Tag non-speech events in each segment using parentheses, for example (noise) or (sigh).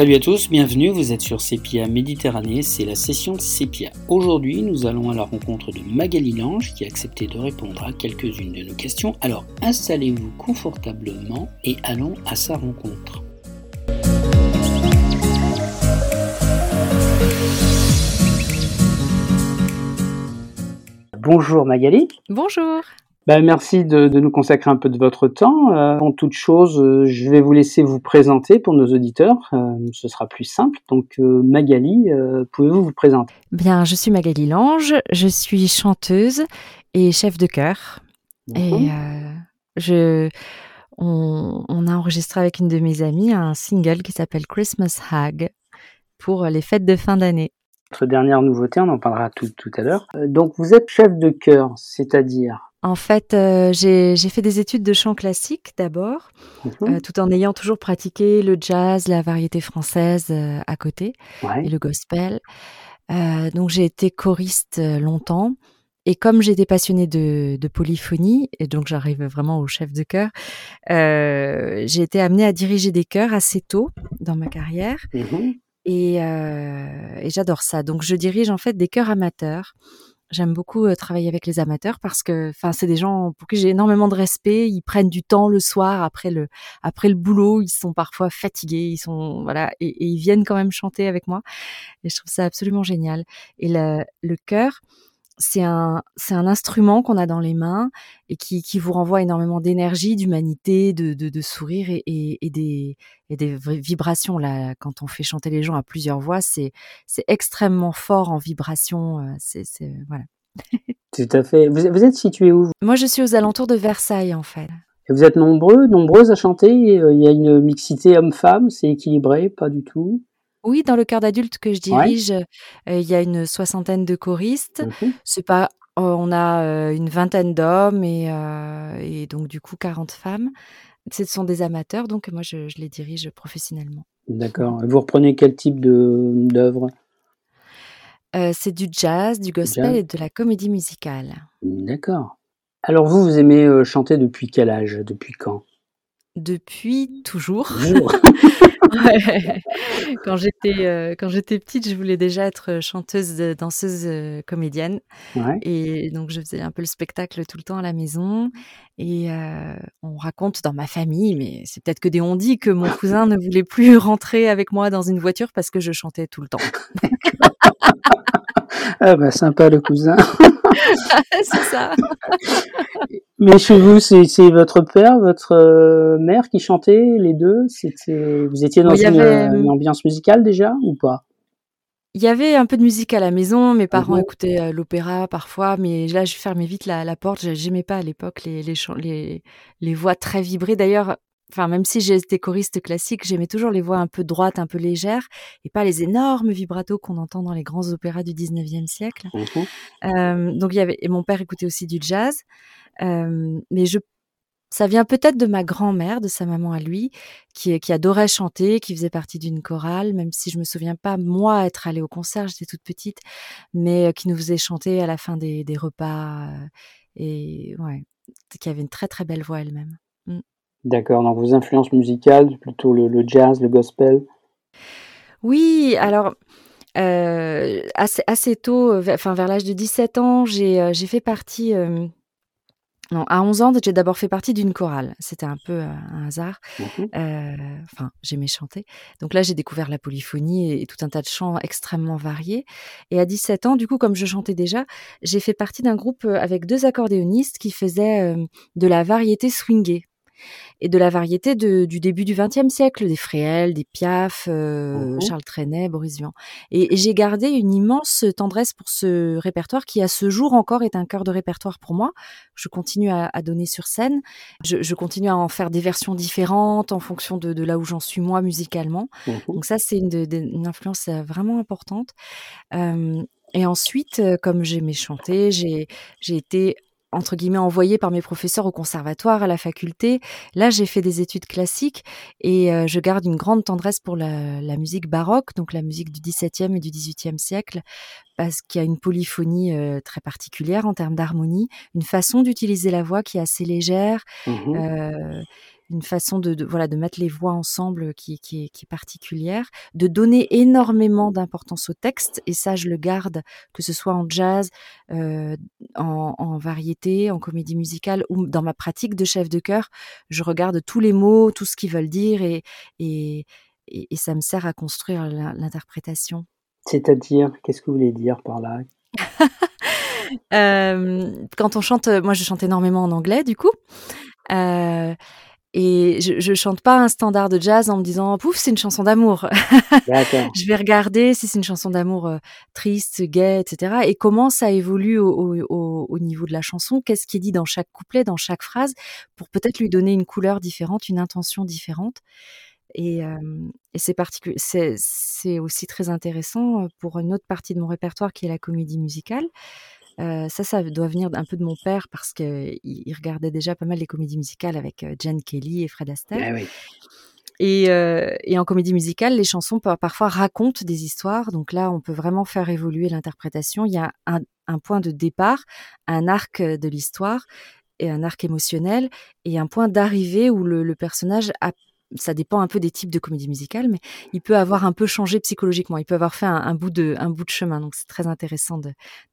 Salut à tous, bienvenue, vous êtes sur Sepia Méditerranée, c'est la session Sepia. Aujourd'hui, nous allons à la rencontre de Magali Lange qui a accepté de répondre à quelques-unes de nos questions. Alors installez-vous confortablement et allons à sa rencontre. Bonjour Magali. Bonjour. Ben, merci de, nous consacrer un peu de votre temps. Euh, avant toute chose, euh, je vais vous laisser vous présenter pour nos auditeurs. Euh, ce sera plus simple. Donc Magali, pouvez-vous vous présenter? Bien, je suis Magali Lange. Je suis chanteuse et chef de chœur. Et je, on, on, a enregistré avec une de mes amies un single qui s'appelle Christmas Hag pour les fêtes de fin d'année. Notre dernière nouveauté, on en parlera tout, tout à l'heure. donc vous êtes chef de chœur, c'est-à-dire? En fait, euh, j'ai fait des études de chant classique d'abord, mhm. euh, tout en ayant toujours pratiqué le jazz, la variété française euh, à côté et le gospel. donc j'ai été choriste longtemps. Et comme j'étais passionnée de, de, polyphonie, et donc j'arrive vraiment au chef de chœur, j'ai été amenée à diriger des chœurs assez tôt dans ma carrière. Mhm. Et, et j'adore ça. Donc je dirige en fait des chœurs amateurs J'aime beaucoup travailler avec les amateurs parce que, enfin, c'est des gens pour qui j'ai énormément de respect. Ils prennent du temps le soir après le après le boulot. Ils sont parfois fatigués. Ils sont voilà et, et ils viennent quand même chanter avec moi. Et je trouve ça absolument génial. Et le, le chœur, c'est un, c'est un instrument qu'on a dans les mains et qui, qui vous renvoie énormément d'énergie, d'humanité, de, de, de, sourire et, et, des, et des vibrations. Là, quand on fait chanter les gens à plusieurs voix, c'est, c'est extrêmement fort en vibration. Euh, c'est, c'est voilà. (laughs) Tout à fait. Vous, vous êtes situé où Moi, je suis aux alentours de Versailles, en fait. Et vous êtes nombreux, nombreuses à chanter. Il y a une mixité homme-femme. C'est équilibré, pas du tout? Oui, dans le chœur d'adultes que je dirige, il y a une soixantaine de choristes. Mmh C'est pas on a, une vingtaine d'hommes et et donc du coup 40 femmes. Ce sont des amateurs, donc moi je les dirige professionnellement. D'accord. vous reprenez quel type de d'œuvre? c'est du jazz, du gospel et de la comédie musicale. D'accord. Alors vous, vous aimez, chanter depuis quel âge? Depuis quand? Depuis toujours. (laughs) (laughs) Quand j'étais euh, quand j'étais petite, je voulais déjà être chanteuse, danseuse, euh, comédienne. Et donc je faisais un peu le spectacle tout le temps à la maison. Et euh, on raconte dans ma famille, mais c'est peut-être que des on-dit, que mon cousin ne voulait plus rentrer avec moi dans une voiture parce que je chantais tout le temps. (laughs) Ah bah sympa le cousin. (laughs) c'est ça. (laughs) Mais chez vous, c'est votre père, votre euh, mère qui chantait les deux? C'était vous étiez dans une, euh, ambiance musicale déjà ou pas? Il y avait un peu de musique à la maison, mes parents mhm. écoutaient euh, l'opéra parfois, mais là je fermais vite la, la porte. J'aimais pas à l'époque les, les, les, les voix très vibrées. D'ailleurs, enfin même si j'étais choriste classique, j'aimais toujours les voix un peu droites, un peu légères, et pas les énormes vibratos qu'on entend dans les grands opéras du 19e siècle. Mmh euh, donc il y avait et mon père écoutait aussi du jazz, euh, mais je ça vient peut-être de ma grand-mère, de sa maman à lui, qui, qui adorait chanter, qui faisait partie d'une chorale, même si je me souviens pas moi être allée au concert, j'étais toute petite, mais euh, qui nous faisait chanter à la fin des, des repas euh, et ouais, qui avait une très très belle voix elle-même. Mmh. D'accord, donc vos influences musicales, plutôt le, jazz, le gospel Oui, alors euh, assez, assez, tôt, enfin vers l'âge de 17 ans, j'ai euh, fait partie... Euh, non, à 11 ans, j'ai d'abord fait partie d'une chorale. C'était un peu un hasard. Mmh enfin, j'aimais chanter. Donc là, j'ai découvert la polyphonie et, tout un tas de chants extrêmement variés. Et à 17 ans, du coup, comme je chantais déjà, j'ai fait partie d'un groupe avec deux accordéonistes qui faisaient de la variété swingée et de la variété de, du début du XXe siècle, des Fréhel, des Piaf, euh, mmh Charles Trenet, Boris Vian. Et, j'ai gardé une immense tendresse pour ce répertoire qui, à ce jour encore, est un cœur de répertoire pour moi. Je continue à, à donner sur scène. Je, je, continue à en faire des versions différentes en fonction de, de là où j'en suis moi musicalement. Mmh Donc ça, c'est une, une, influence euh, vraiment importante. Euh, et ensuite, comme j'aimais chanter, j'ai été entre guillemets envoyée par mes professeurs au conservatoire, à la faculté. Là, j'ai fait des études classiques et euh, je garde une grande tendresse pour la, la, musique baroque, donc la musique du XVIIe et du XVIIIe siècle, parce qu'il y a une polyphonie euh, très particulière en termes d'harmonie, une façon d'utiliser la voix qui est assez légère. Mmh euh, une façon de, voilà de mettre les voix ensemble qui, qui, est, qui est particulière, de donner énormément d'importance au texte et ça je le garde que ce soit en jazz, euh, en, en, variété, en comédie musicale ou dans ma pratique de chef de chœur, je regarde tous les mots, tout ce qu'ils veulent dire et, et, et, ça me sert à construire l'interprétation. C'est-à-dire, qu'est-ce que vous voulez dire par là? (laughs) Euh, Quand on chante, moi je chante énormément en anglais du coup. Euh, et je, je chante pas un standard de jazz en me disant pouf c'est une chanson d'amour. (laughs) je vais regarder si c'est une chanson d'amour euh, triste, gaie, etc. Et comment ça évolue au, au, au niveau de la chanson, qu'est-ce qui est dit dans chaque couplet, dans chaque phrase, pour peut-être lui donner une couleur différente, une intention différente? Et, euh, et c'est c'est aussi très intéressant pour une autre partie de mon répertoire qui est la comédie musicale. Euh, ça, ça doit venir un peu de mon père parce qu'il il regardait déjà pas mal les comédies musicales avec euh, Jen Kelly et Fred Astaire. Ah et, euh, et, en comédie musicale, les chansons parfois racontent des histoires. Donc là, on peut vraiment faire évoluer l'interprétation. Il y a un, un, point de départ, un arc de l'histoire et un arc émotionnel et un point d'arrivée où le, le personnage a ça dépend un peu des types de comédie musicale, mais il peut avoir un peu changé psychologiquement. Il peut avoir fait un, bout de un bout de chemin. Donc c'est très intéressant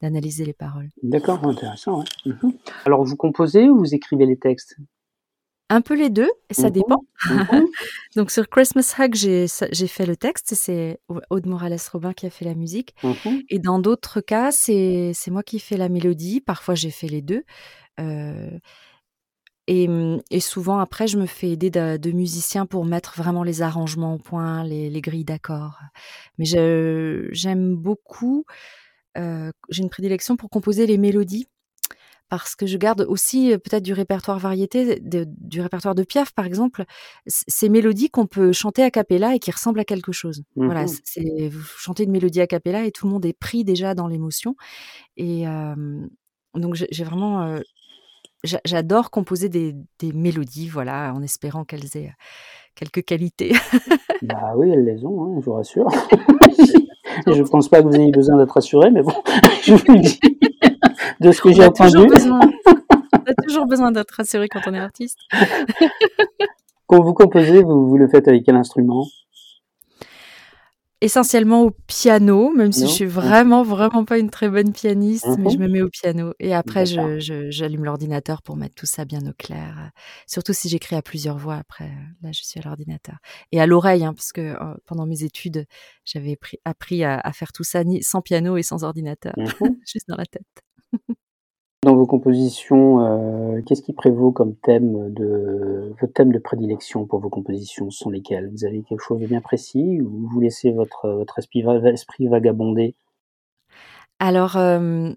d'analyser les paroles. D'accord, intéressant. Mhm. Alors vous composez ou vous écrivez les textes? Un peu les deux, et ça mhm. dépend. Mhm. (laughs) donc sur Christmas Hug, j'ai fait le texte. C'est Aude Morales Robin qui a fait la musique. Et dans d'autres cas, c'est moi qui fais la mélodie. Parfois j'ai fait les deux. Euh, et, mmh, et, souvent, après, je me fais aider de, de, musiciens pour mettre vraiment les arrangements au point, les, les grilles d'accords. Mais j'aime beaucoup, euh, j'ai une prédilection pour composer les mélodies, parce que je garde aussi euh, peut-être du répertoire variété, de, du répertoire de Piaf, par exemple, ces mélodies qu'on peut chanter a cappella et qui ressemblent à quelque chose. Voilà, mmh c'est vous chantez une mélodie a cappella et tout le monde est pris déjà dans l'émotion. Et euh, donc j'ai vraiment euh, J'adore composer des, des, mélodies, voilà, en espérant qu'elles aient quelques qualités. (laughs) bah oui, elles les ont, hein, je vous rassure. (laughs) je ne pense pas que vous ayez besoin d'être rassuré, mais bon, (laughs) je vous le dis de ce que j'ai entendu. on a toujours besoin d'être rassuré quand on est artiste. quand vous composez, vous, vous le faites avec quel instrument? Essentiellement au piano, même si je suis vraiment, vraiment pas une très bonne pianiste, mais je mmh me mets au piano. Et après, j'allume je, l'ordinateur pour mettre tout ça bien au clair. Surtout si j'écris à plusieurs voix après, là, je suis à l'ordinateur. Et à l'oreille, hein, parce que euh, pendant mes études, j'avais appris à, à, faire tout ça ni, sans piano et sans ordinateur, mmh (laughs) juste dans la tête. (laughs) Dans vos compositions, euh, qu'est-ce qui prévaut comme thème de vos thèmes de prédilection pour vos compositions sont lesquels? Vous avez quelque chose de bien précis ou vous laissez votre votre esprit, esprit vagabonder? Alors, euh,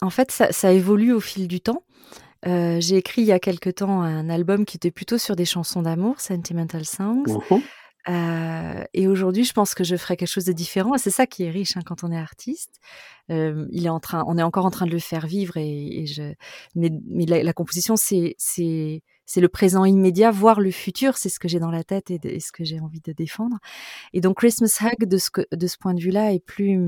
en fait, ça, ça, évolue au fil du temps. Euh, j'ai écrit il y a quelque temps un album qui était plutôt sur des chansons d'amour, Sentimental Songs. Mmh euh, et aujourd'hui, je pense que je ferai quelque chose de différent. C'est ça qui est riche hein, quand on est artiste. Euh, il est en train, on est encore en train de le faire vivre. Et, je, mais, mais la, composition, c'est le présent immédiat, voire le futur. C'est ce que j'ai dans la tête et, ce que j'ai envie de défendre. Et donc Christmas Hug, de ce de ce point de vue-là, est plus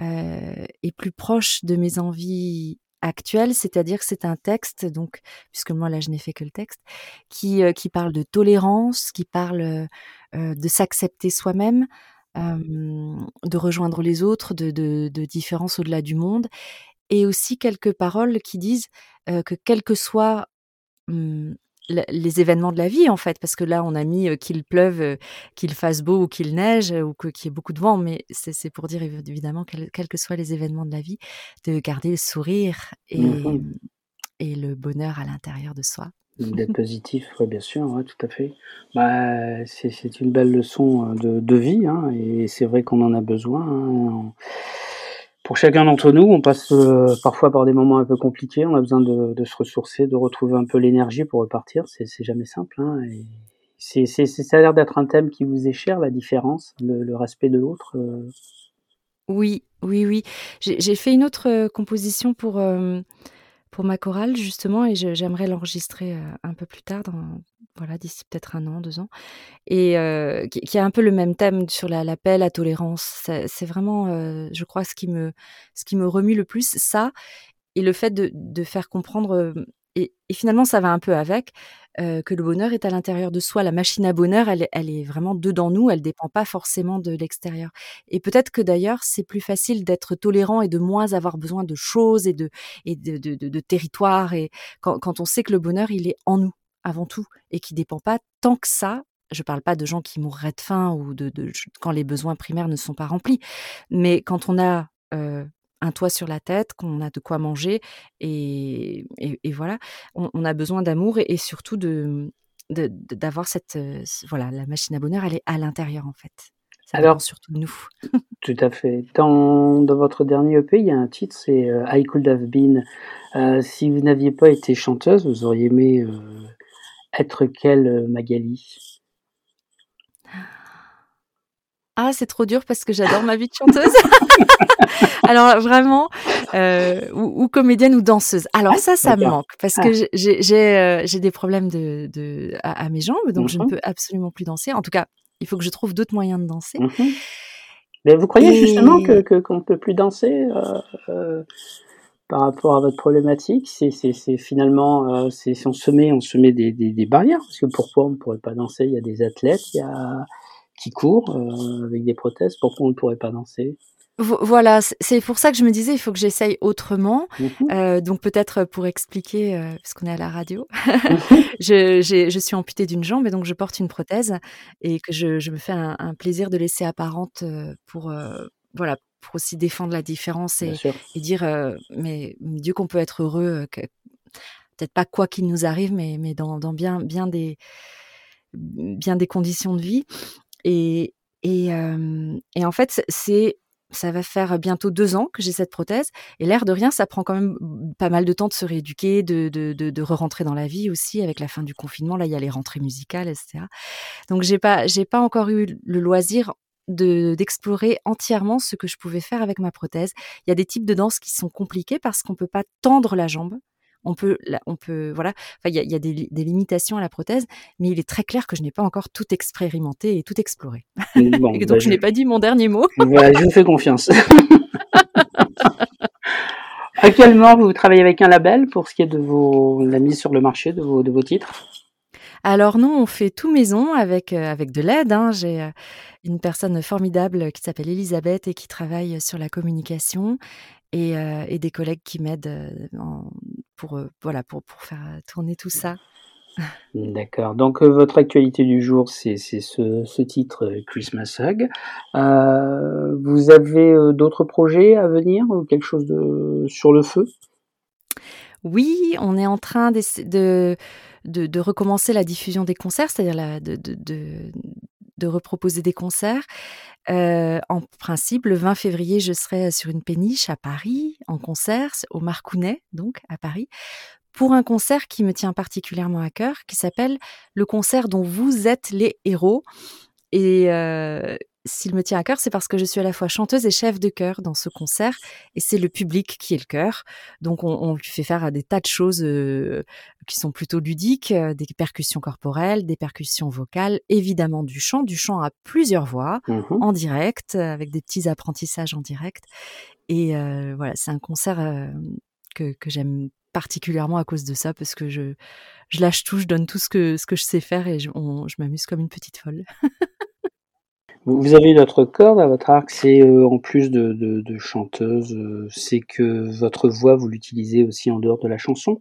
euh, est plus proche de mes envies actuel, c'est-à-dire que c'est un texte, donc puisque moi là je n'ai fait que le texte, qui euh, qui parle de tolérance, qui parle euh, euh, de s'accepter soi-même, de rejoindre les autres, de, de, différence au-delà du monde, et aussi quelques paroles qui disent que quel que soit les événements de la vie en fait parce que là on a mis qu'il pleuve qu'il fasse beau ou qu'il neige ou qu'il y ait beaucoup de vent mais c'est pour dire évidemment quels que soient les événements de la vie de garder le sourire et, mmh et le bonheur à l'intérieur de soi. D'être (laughs) positif oui, bien sûr tout à fait. Bah, c'est une belle leçon de, de vie hein, et c'est vrai qu'on en a besoin hein pour chacun d'entre nous, on passe euh, parfois par des moments un peu compliqués. On a besoin de, se ressourcer, de retrouver un peu l'énergie pour repartir. C'est jamais simple. Hein, ça a l'air d'être un thème qui vous est cher, la différence, le, le respect de l'autre. Euh. Oui, oui, oui. J'ai fait une autre euh, composition pour pour ma chorale justement et j'aimerais l'enregistrer un peu plus tard dans voilà d'ici peut-être un an deux ans. Et qui, a un peu le même thème sur la, la la tolérance. C'est vraiment je crois ce qui me ce qui me remue le plus ça et le fait de, de faire comprendre et, finalement, ça va un peu avec, euh, que le bonheur est à l'intérieur de soi. La machine à bonheur, elle, elle est vraiment dedans nous, elle dépend pas forcément de l'extérieur. Et peut-être que d'ailleurs, c'est plus facile d'être tolérant et de moins avoir besoin de choses et de, et de, de, territoire. Et quand, on sait que le bonheur, il est en nous avant tout et qui dépend pas tant que ça je parle pas de gens qui mourraient de faim ou de, de, quand les besoins primaires ne sont pas remplis, mais quand on a euh, un toit sur la tête, qu'on a de quoi manger et, et, voilà, on, a besoin d'amour et, surtout de d'avoir cette euh, voilà la machine à bonheur elle est à l'intérieur en fait. Ça Alors surtout de nous. Tout à fait. Dans, dans votre dernier EP il y a un titre c'est euh, I Could Have Been. Euh, si vous n'aviez pas été chanteuse vous auriez aimé être quelle Magali? Ah, c'est trop dur parce que j'adore ma vie de chanteuse. (laughs) Alors vraiment, euh, ou, comédienne ou danseuse. Alors ça, ça me manque parce que ah. euh, j'ai des problèmes de, de à, mes jambes, donc je ne mhm. peux absolument plus danser. En tout cas, il faut que je trouve d'autres moyens de danser. Mhm. Mais vous croyez justement que qu'on ne peut plus danser euh, par rapport à votre problématique? C'est finalement, c'est si on se met, on se met des, des, des barrières. Parce que pourquoi on ne pourrait pas danser? Il y a des athlètes, il y a qui court euh, avec des prothèses, pourquoi on ne pourrait pas danser? Voilà, c'est pour ça que je me disais, il faut que j'essaye autrement. Mhm. Euh, donc peut-être pour expliquer, euh, parce qu'on est à la radio, mhm. (laughs) je, je, suis amputée d'une jambe et donc je porte une prothèse et que je, je me fais un, un, plaisir de laisser apparente pour, voilà, pour aussi défendre la différence et, et dire, mais Dieu qu'on peut être heureux, peut-être pas quoi qu'il nous arrive, mais, mais dans, dans bien, bien des bien des conditions de vie. Et, et, en fait, ça va faire bientôt deux ans que j'ai cette prothèse. Et l'air de rien, ça prend quand même pas mal de temps de se rééduquer, de, re-rentrer dans la vie aussi. Avec la fin du confinement, là, il y a les rentrées musicales, etc. Donc, j'ai pas, pas encore eu le loisir de d'explorer entièrement ce que je pouvais faire avec ma prothèse. Il y a des types de danse qui sont compliqués parce qu'on peut pas tendre la jambe on peut, on peut, voilà. il y a, des, limitations à la prothèse, mais il est très clair que je n'ai pas encore tout expérimenté et tout exploré. (laughs) et donc, bah, je, n'ai pas dit mon dernier mot. (laughs) je vous fais confiance. (laughs) Actuellement, vous travaillez avec un label pour ce qui est de vos, la mise sur le marché de vos, de vos titres? Alors non, on fait tout maison avec, euh, avec de l'aide. Hein. J'ai euh, une personne formidable qui s'appelle Elisabeth et qui travaille sur la communication et, euh, et des collègues qui m'aident pour, voilà, pour, pour faire tourner tout ça. D'accord. Donc votre actualité du jour, c'est ce, ce, titre Christmas Hug. Euh, vous avez d'autres projets à venir ou quelque chose de sur le feu? Oui, on est en train de, de, de, recommencer la diffusion des concerts, c'est-à-dire de, de, reproposer des concerts. En principe, le 20 février, je serai sur une péniche à Paris, en concert, au Marcounet, donc à Paris, pour un concert qui me tient particulièrement à cœur, qui s'appelle Le concert dont vous êtes les héros. Et, s'il me tient à cœur, c'est parce que je suis à la fois chanteuse et chef de chœur dans ce concert, et c'est le public qui est le chœur. Donc on, lui fait faire des tas de choses euh, qui sont plutôt ludiques, euh, des percussions corporelles, des percussions vocales, évidemment du chant, du chant à plusieurs voix, mmh en direct, avec des petits apprentissages en direct. Et euh, voilà, c'est un concert que, j'aime particulièrement à cause de ça, parce que je, je lâche tout, je donne tout ce que, ce que je sais faire et je, je m'amuse comme une petite folle. (laughs) Vous avez notre corde à votre arc, c'est euh, en plus de, chanteuse, euh, c'est que votre voix, vous l'utilisez aussi en dehors de la chanson.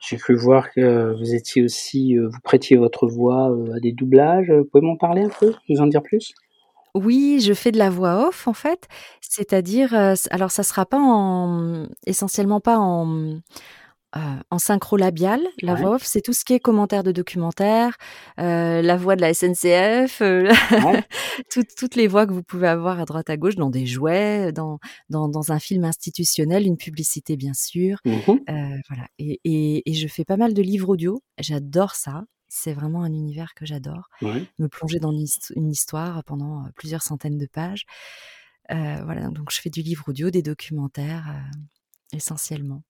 J'ai cru voir que vous étiez aussi, euh, vous prêtiez votre voix à des doublages. Vous pouvez m'en parler un peu, nous en dire plus? Oui, je fais de la voix off en fait, c'est-à-dire, alors ça sera pas en, essentiellement pas en euh, en synchro labial, la voix off, c'est tout ce qui est commentaire de documentaire, euh, la voix de la SNCF, euh, (laughs) toutes, les voix que vous pouvez avoir à droite à gauche dans des jouets, dans, dans, un film institutionnel, une publicité bien sûr. Mmh voilà. Et, je fais pas mal de livres audio. J'adore ça. C'est vraiment un univers que j'adore. Me plonger dans une histoire pendant plusieurs centaines de pages. voilà. Donc je fais du livre audio, des documentaires essentiellement.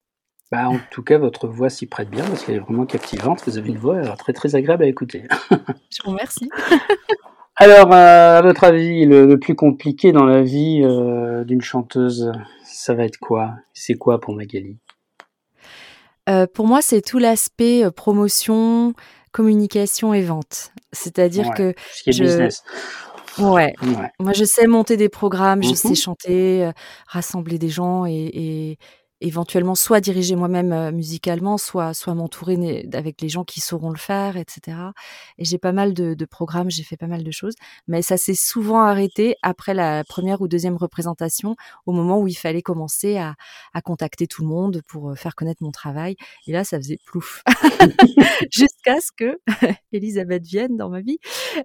Bah, en tout cas, votre voix s'y prête bien parce qu'elle est vraiment captivante. Vous avez une voix euh, très très agréable à écouter. (laughs) Je vous remercie. (laughs) Alors, euh, à votre avis, le, plus compliqué dans la vie euh, d'une chanteuse, ça va être quoi? C'est quoi pour Magali? Euh, pour moi, c'est tout l'aspect promotion, communication et vente. C'est-à-dire Ouais, que ce qui est je business. ouais, Ouais. moi je sais monter des programmes, je sais Mmh chanter, rassembler des gens et et éventuellement soit diriger moi-même, heu, musicalement, soit soit m'entourer avec les gens qui sauront le faire et cetera et j'ai pas mal de de programmes, j'ai fait pas mal de choses, mais ça s'est souvent arrêté après la première ou deuxième représentation, au moment où il fallait commencer à à contacter tout le monde pour, heu, faire connaître mon travail et là, ça faisait plouf! (laughs) Jusqu'à ce que (laughs) Elisabeth vienne dans ma vie,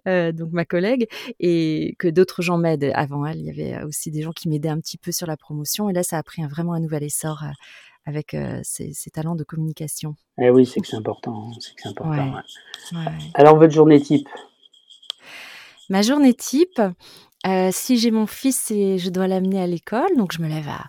heu, donc ma collègue et que d'autres gens m'aident. Avant elle, il y avait aussi des gens qui m'aidaient un petit peu sur la promotion et là, ça a pris vraiment un nouvel essor, heu, avec, ces ces talents de communication. Eh oui, c'est que c'est important, hein, c'est que c'est important, Ouais, ouais. ouais, ouais. Alors votre journée type? Ma journée type, heu, si j'ai mon fils et je dois l'amener à l'école, donc je me lève à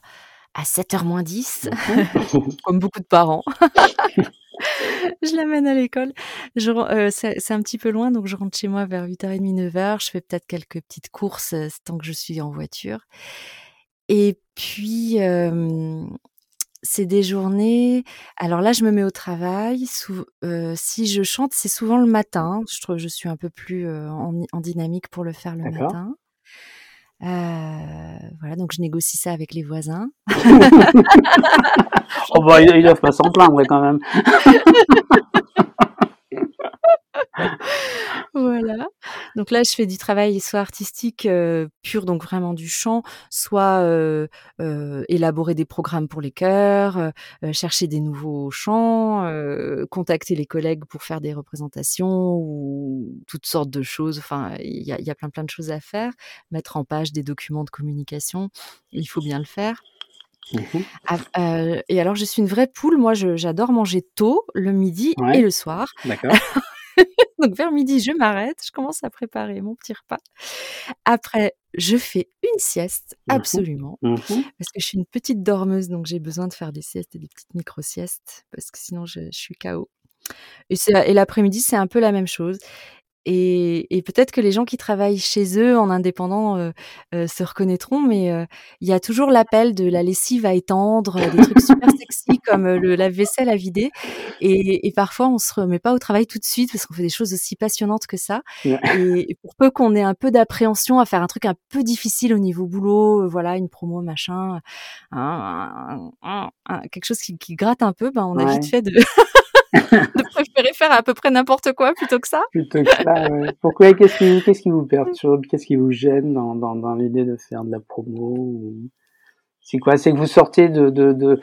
à 7:00 moins 10, Mmh mh. comme beaucoup de parents. (laughs) Je l'amène à l'école, je c'est c'est un petit peu loin, donc je rentre chez moi vers 8:30-9:00. Je fais peut-être quelques petites courses, tant que je suis en voiture et puis, c'est des journées alors là, je me mets au travail, heu, si je chante, c'est souvent le matin. Je trouve je suis un peu plus, heu, en dynamique pour le faire le matin. Heu, voilà, donc je négocie ça avec les voisins. (laughs) Oh bah, ils doivent pas s'en plaindre quand même. (laughs) Voilà, donc là, je fais du travail soit artistique, pur, donc vraiment du chant, soit, élaborer des programmes pour les chœurs, chercher des nouveaux chants, contacter les collègues pour faire des représentations ou toutes sortes de choses. Enfin, il y a il y a plein, plein de choses à faire. Mettre en page des documents de communication, il faut bien le faire. Mmh et alors je suis une vraie poule, moi j'adore manger tôt, le midi et le soir. d'accord. (laughs) (laughs) Donc vers midi, je m'arrête, je commence à préparer mon petit repas. Après, je fais une sieste, Mmh mh. absolument, Mmh mh. parce que je suis une petite dormeuse, donc j'ai besoin de faire des siestes et des petites micro-siestes parce que sinon je je suis KO et l'après-midi, c'est un peu la même chose et et peut-être que les gens qui travaillent chez eux en indépendant, heu heu, se reconnaîtront, mais heu, il y a toujours l'appel de la lessive à étendre, des trucs super sexy (laughs) comme, heu, le lave-vaisselle à vider et et parfois on se remet pas au travail tout de suite parce qu'on fait des choses aussi passionnantes que ça Ouais. et et pour peu qu'on ait un peu d'appréhension à faire un truc un peu difficile au niveau boulot, heu, voilà, une promo, machin, un un un quelque chose qui qui gratte un peu, ben, on a vite fait de (laughs) de préférer faire à peu près n'importe quoi plutôt que ça. Plutôt que ça. Pourquoi? Qu'est-ce qui qui vous perturbe? Qu'est-ce qui vous gêne dans l'idée de faire de la promo c'est quoi? C'est que vous sortez de de de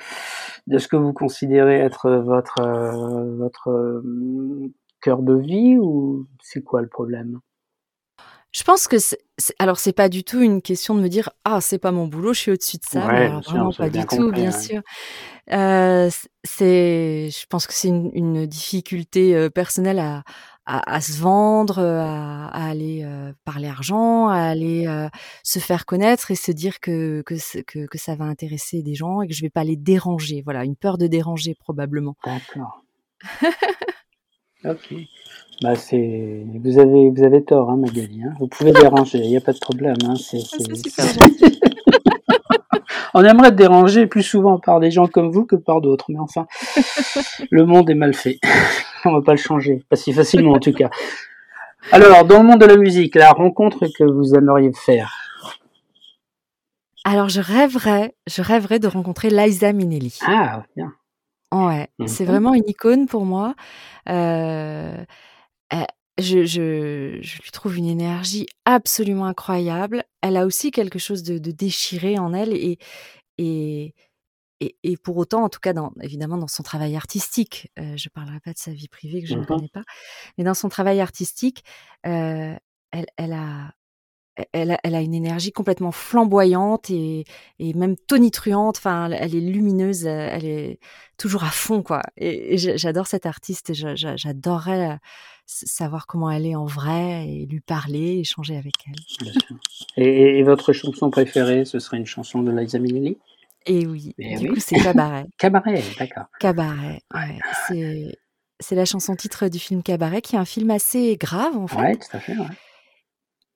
de ce que vous considérez être votre, heu, votre, hem, cœur de vie ou c'est quoi le problème? Je pense que c'est alors c'est pas du tout une question de me dire: «Ah, c'est pas mon boulot, je suis au-dessus de ça», Ouais, alors sûr, vraiment pas du tout, compris, bien ouais. sûr. Heu, c c'est je pense que c'est une une difficulté, heu, personnelle à à à se vendre, heu, à à aller, heu, parler argent, à aller, heu, se faire connaître et se dire que que que que ça va intéresser des gens et que je vais pas les déranger. Voilà, une peur de déranger probablement. D'accord. (laughs) OK. Bah, c'est vous avez vous avez tort, hein, Magali, hein. Vous pouvez déranger, il y a pas de problème, hein, c'est Ah, c'est c'est super c'est gentil. on aimerait dérangé plus souvent par des gens comme vous que par d'autres, mais enfin, le monde est mal fait. (laughs) On va pas le changer, pas si facilement en tout cas. Alors, dans le monde de la musique, la rencontre que vous aimeriez faire? Alors je rêverais je rêverais de rencontrer Liza Minnelli. Ah, bien. Ouais, Mmh c'est vraiment une icône pour moi. Heu, elle je je je lui trouve une énergie absolument incroyable. Elle a aussi quelque chose de de déchiré en elle et et et et pour autant, en tout cas dans évidemment dans son travail artistique, heu, je parlerai pas de sa vie privée que je Mmh ne mh. connais pas, mais dans son travail artistique, heu, elle elle a elle a elle a une énergie complètement flamboyante et et même tonitruante, enfin elle est lumineuse, heu, elle est toujours à fond quoi et et j'a j'adore cette artiste j'adorerais, heu, s savoir comment elle est en vrai et lui parler, échanger avec elle. Bien sûr et votre chanson préférée, ce serait une chanson de Liza Minnelli? Et oui, Eh du coup, c'est Cabaret. (laughs) Cabaret, d'accord. Cabaret, Ouais. ouais, c'est la chanson titre du film Cabaret qui est un film assez grave en Ouais, fait tout à fait, ouais.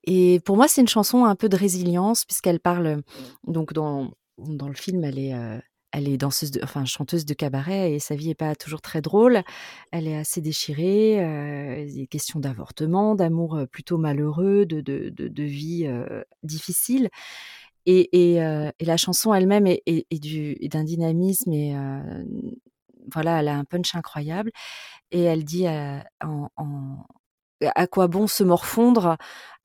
Et pour moi, c'est une chanson un peu de résilience puisqu'elle parle, donc dans dans le film, elle est, heu, elle est danseuse, de, enfin chanteuse de cabaret et sa vie est pas toujours très drôle. Elle est assez déchirée. Euh, des questions d'avortement, d'amour plutôt malheureux, de, de, de, vie difficile. Et, et, et, la chanson elle-même est, est, est d'un dynamisme et voilà, elle a un punch incroyable. Et elle dit en, en, à quoi bon se morfondre?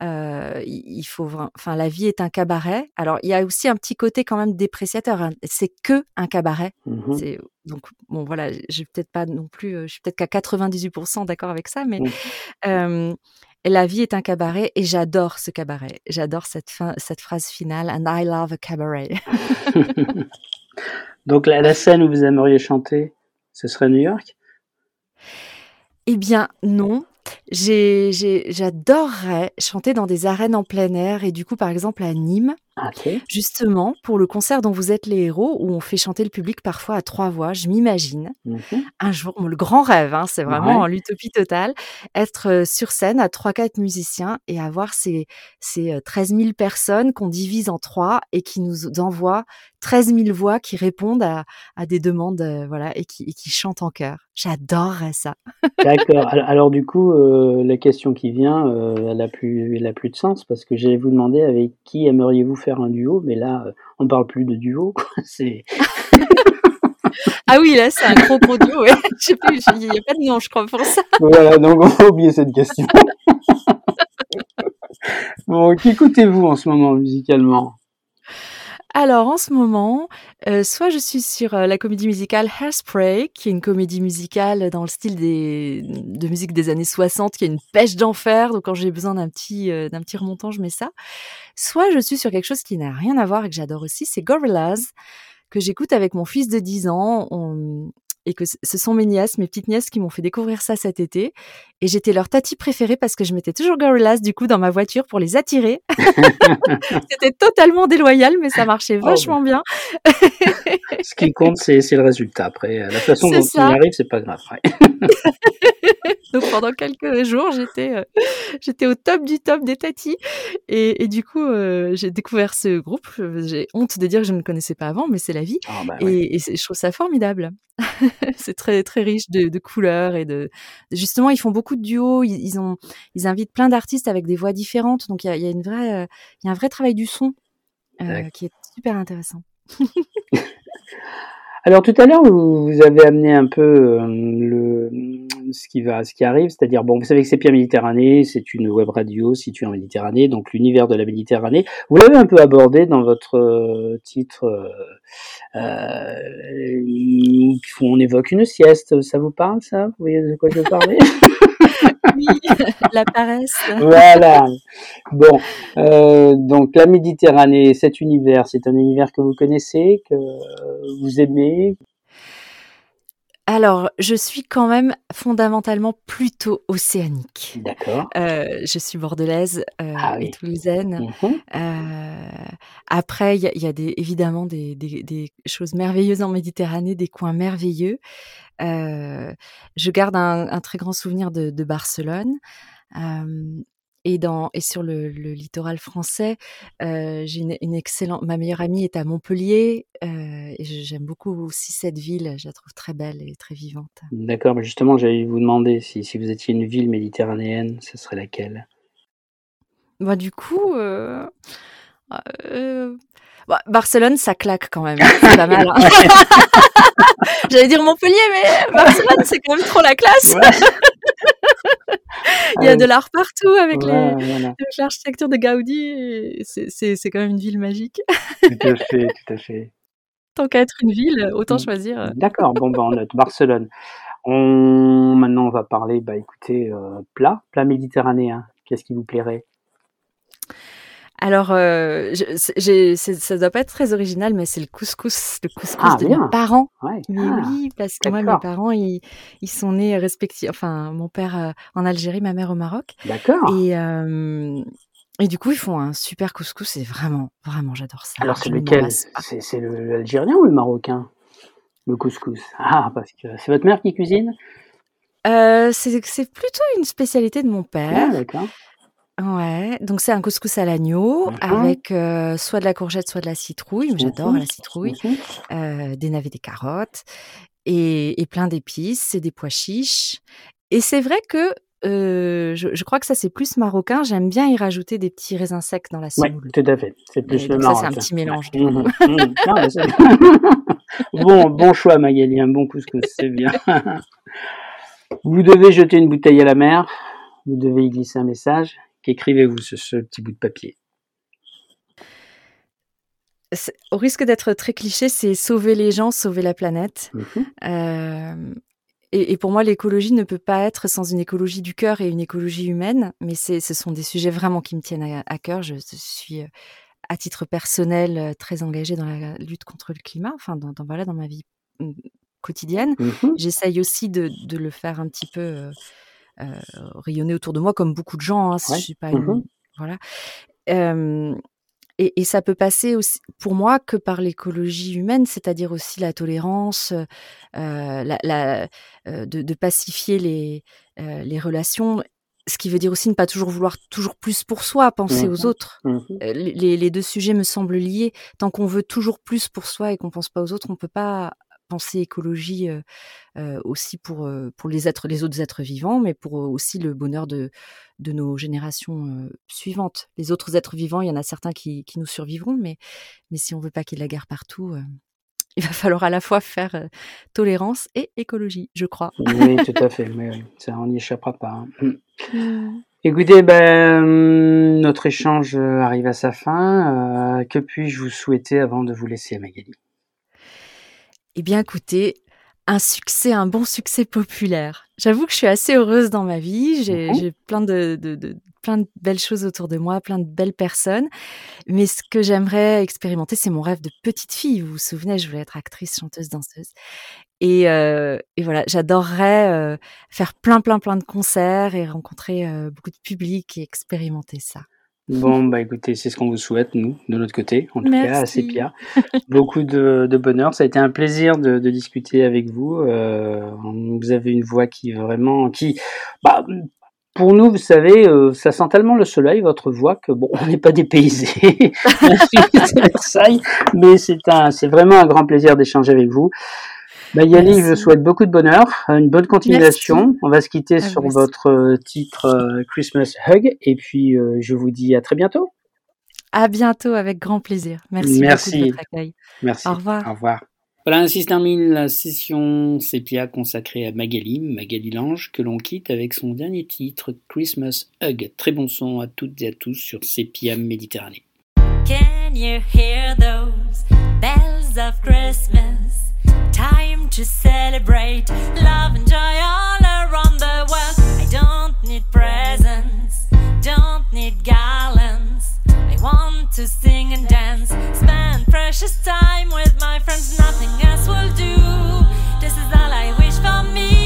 Euh, Il faut, enfin, la vie est un cabaret. Alors, il y a aussi un petit côté quand même dépréciateur. Hein. C'est que un cabaret. Mmh c'est donc bon, voilà, j'ai peut-être pas non plus, je suis peut-être qu'à 98% d'accord avec ça, mais mmh. la vie est un cabaret et j'adore ce cabaret. J'adore cette fin, cette phrase finale, and I love a cabaret. (laughs) donc la, la scène où vous aimeriez chanter, ce serait New York? Eh bien non, j'adorerais chanter dans des arènes en plein air et du coup, par exemple, à Nîmes, justement, pour le concert dont vous êtes les héros, où on fait chanter le public parfois à trois voix, je m'imagine, mmh un jour, le grand rêve, hein, c'est vraiment l'utopie totale, être euh, sur scène à trois, quatre musiciens et avoir ces, ces 13 euh, 000 personnes qu'on divise en trois et qui nous envoient 13 000 voix qui répondent à, à des demandes, euh, voilà, et qui, et qui chantent en chœur. J'adorerais ça. D'accord. (laughs) Alors, du coup, la question qui vient, elle a plus, elle a plus de sens parce que j'allais vous demander avec qui aimeriez-vous faire un duo, mais là, on parle plus de duo. (laughs) C'est ah oui, là, c'est un gros gros duo. Ouais. (laughs) Je sais plus, il n'y a pas de nom, je crois, pour ça. Voilà, donc on va oublier cette question. bon, qu'écoutez-vous en ce moment musicalement? Alors en ce moment, euh, soit je suis sur euh, la comédie musicale Hairspray, qui est une comédie musicale dans le style des, de musique des années 60, qui a une pêche d'enfer. Donc quand j'ai besoin d'un petit, euh, petit remontant, je mets ça. Soit je suis sur quelque chose qui n'a rien à voir et que j'adore aussi, c'est Gorillaz, que j'écoute avec mon fils de 10 ans. Et que ce sont mes nièces, mes petites nièces qui m'ont fait découvrir ça cet été. Et j'étais leur tati préférée parce que je mettais toujours Gorillaz du coup dans ma voiture pour les attirer. (laughs) C'était totalement déloyal, mais ça marchait oh, vachement bien. (laughs) Ce qui compte, c'est le résultat. Après, la façon dont ça. on y arrive, c'est pas grave. (laughs) Donc pendant quelques jours, j'étais euh, j'étais au top du top des tatis et, et du coup euh, j'ai découvert ce groupe. J'ai honte de dire que je ne le connaissais pas avant, mais c'est la vie ah, bah et, et je trouve ça formidable. (laughs) c'est très très riche de, de, couleurs et de justement ils font beaucoup de duos. Ils, ils ont ils invitent plein d'artistes avec des voix différentes. Donc il y a, y a, une vraie il y a un vrai travail du son euh, qui est super intéressant. (laughs) Alors tout à l'heure, vous, vous, avez amené un peu euh, le, ce qui va, ce qui arrive, c'est-à-dire bon, vous savez que c'est Pierre Méditerranée, c'est une web radio située en Méditerranée, donc l'univers de la Méditerranée. Vous l'avez un peu abordé dans votre euh, titre. Euh, on évoque une sieste, ça vous parle ça? Vous voyez de quoi je parler (laughs) (laughs) Oui, (laughs) la paresse. Voilà. Bon, euh, donc la Méditerranée, cet univers, c'est un univers que vous connaissez, que vous aimez? Alors, je suis quand même fondamentalement plutôt océanique. D'accord. Euh, je suis bordelaise euh, ah et toulousaine. Mmh euh, après, il y a, des, évidemment des, choses merveilleuses en Méditerranée, des coins merveilleux. je garde un, très grand souvenir de, de Barcelone. Et, dans, et sur le, le littoral français, euh, j'ai une, une, excellente. Ma meilleure amie est à Montpellier euh, et j'aime beaucoup aussi cette ville. Je la trouve très belle et très vivante. D'accord, mais justement, j'allais vous demander si, si vous étiez une ville méditerranéenne, ce serait laquelle? Bah, Du coup, euh, euh bah, Barcelone, ça claque quand même. C'est pas mal. Hein. (laughs) (laughs) J'allais dire Montpellier, mais Barcelone, c'est quand même trop la classe. Il y a de l'art partout avec l'architecture de Gaudi. C'est quand même une ville magique. tout à fait, tout à fait. (laughs) Tant qu'à être une ville, autant mm. choisir. Euh, D'accord, bon, ben, on note Barcelone. On... Maintenant, on va parler, bah, écoutez, euh, plat, plat méditerranéen. Qu'est-ce qui vous plairait? Alors, euh, je, ça doit pas être très original, mais c'est le couscous, le couscous ah, de mes parents. Mais ah, oui, parce que moi, mes parents, ils, ils sont nés respectivement, enfin, mon père euh, en Algérie, ma mère au Maroc. D'accord. Et, euh, et du coup, ils font un super couscous. Et vraiment, vraiment, j'adore ça. Alors, c'est lequel? C'est l'algérien ou le marocain Le couscous? Ah, parce que c'est votre mère qui cuisine? Euh, C'est plutôt une spécialité de mon père. Ah, d'accord. Ouais, donc c'est un couscous à l'agneau avec euh, soit de la courgette, soit de la citrouille. J'adore la citrouille. Euh, des navets, des carottes et, plein d'épices et des pois chiches. Et c'est vrai que euh, je, crois que ça c'est plus marocain. J'aime bien y rajouter des petits raisins secs dans la soupe. Oui, tout à fait. C'est plus le Ça c'est un petit mélange. Mmh mmh. (laughs) bon, bon choix Magali, un bon couscous, c'est bien. (laughs) vous devez jeter une bouteille à la mer. Vous devez y glisser un message Qu'écrivez-vous sur ce petit bout de papier? Au risque d'être très cliché, c'est sauver les gens, sauver la planète. Mmh euh, et, pour moi, l'écologie ne peut pas être sans une écologie du cœur et une écologie humaine. Mais ce sont des sujets vraiment qui me tiennent à, cœur. Je, suis, euh, à titre personnel, euh, très engagée dans la lutte contre le climat. Enfin, dans, voilà, dans ma vie mmh, quotidienne. Mmh J'essaye aussi de, le faire un petit peu euh, rayonner autour de moi comme beaucoup de gens. Hein, je suis pas mmh voilà. Et, ça peut passer aussi, pour moi, que par l'écologie humaine, c'est-à-dire aussi la tolérance, euh, la, euh, de, pacifier les, les relations. Ce qui veut dire aussi ne pas toujours vouloir toujours plus pour soi, penser aux mmh autres. Mmh les, les, deux sujets me semblent liés. Tant qu'on veut toujours plus pour soi et qu'on pense pas aux autres, on peut pas penser écologie aussi pour, pour les, êtres, les autres êtres vivants, mais pour aussi le bonheur de, de nos générations suivantes. Les autres êtres vivants, il y en a certains qui, qui nous survivront, mais, mais si on veut pas qu'il y ait de la guerre partout, (laughs) il va falloir à la fois faire tolérance et écologie, je crois. Oui, tout à fait, (laughs) mais ça, on n'y échappera pas. Hein. Mmh. Mmh. Écoutez, ben, notre échange arrive à sa fin. que puis-je vous souhaiter avant de vous laisser, Magali? Eh bien, écoutez, un succès, un bon succès populaire. J'avoue que je suis assez heureuse dans ma vie. J'ai mmh plein de, plein de belles choses autour de moi, plein de belles personnes. Mais ce que j'aimerais expérimenter, c'est mon rêve de petite fille. Vous vous souvenez, je voulais être actrice, chanteuse, danseuse. Et, euh, voilà, j'adorerais euh, faire plein, plein, plein de concerts et rencontrer euh, beaucoup de public et expérimenter ça. Bon, bah écoutez, c'est ce qu'on vous souhaite, nous, de notre côté, en tout cas, à Sépia. (laughs) Beaucoup de, bonheur. Ça a été un plaisir de, discuter avec vous. Euh, vous avez une voix qui vraiment, qui, bah, pour nous, vous savez, euh, ça sent tellement le soleil, votre voix, que bon, (laughs) on n'est pas dépaysé. (laughs) mais c'est un, c'est vraiment un grand plaisir d'échanger avec vous. Bah, Yannick, je souhaite beaucoup de bonheur, une bonne continuation. On va se quitter ah, sur votre euh, titre euh, Christmas Hug et puis euh, je vous dis à très bientôt. À bientôt avec grand plaisir. Merci, Merci. beaucoup de votre accueil. Merci. Au revoir. Au revoir. Voilà, ainsi se termine la session Sépia consacrée à Magali, Magali Lange, que l'on quitte avec son dernier titre, Christmas Hug. Très bon son à toutes et à tous sur Sépia Méditerranée. Can you hear those bells of Christmas? Time to celebrate love and joy all around the world. I don't need presents, don't need garlands. I want to sing and dance, spend precious time with my friends. Nothing else will do. This is all I wish for me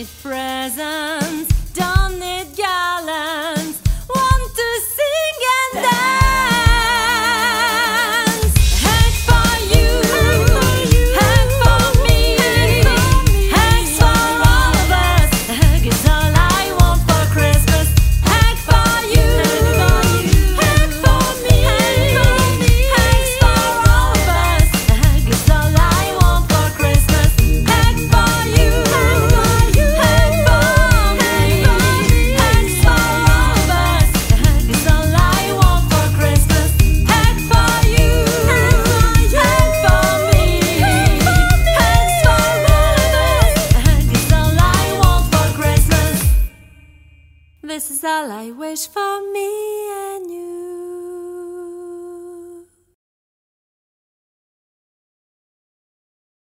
his friend.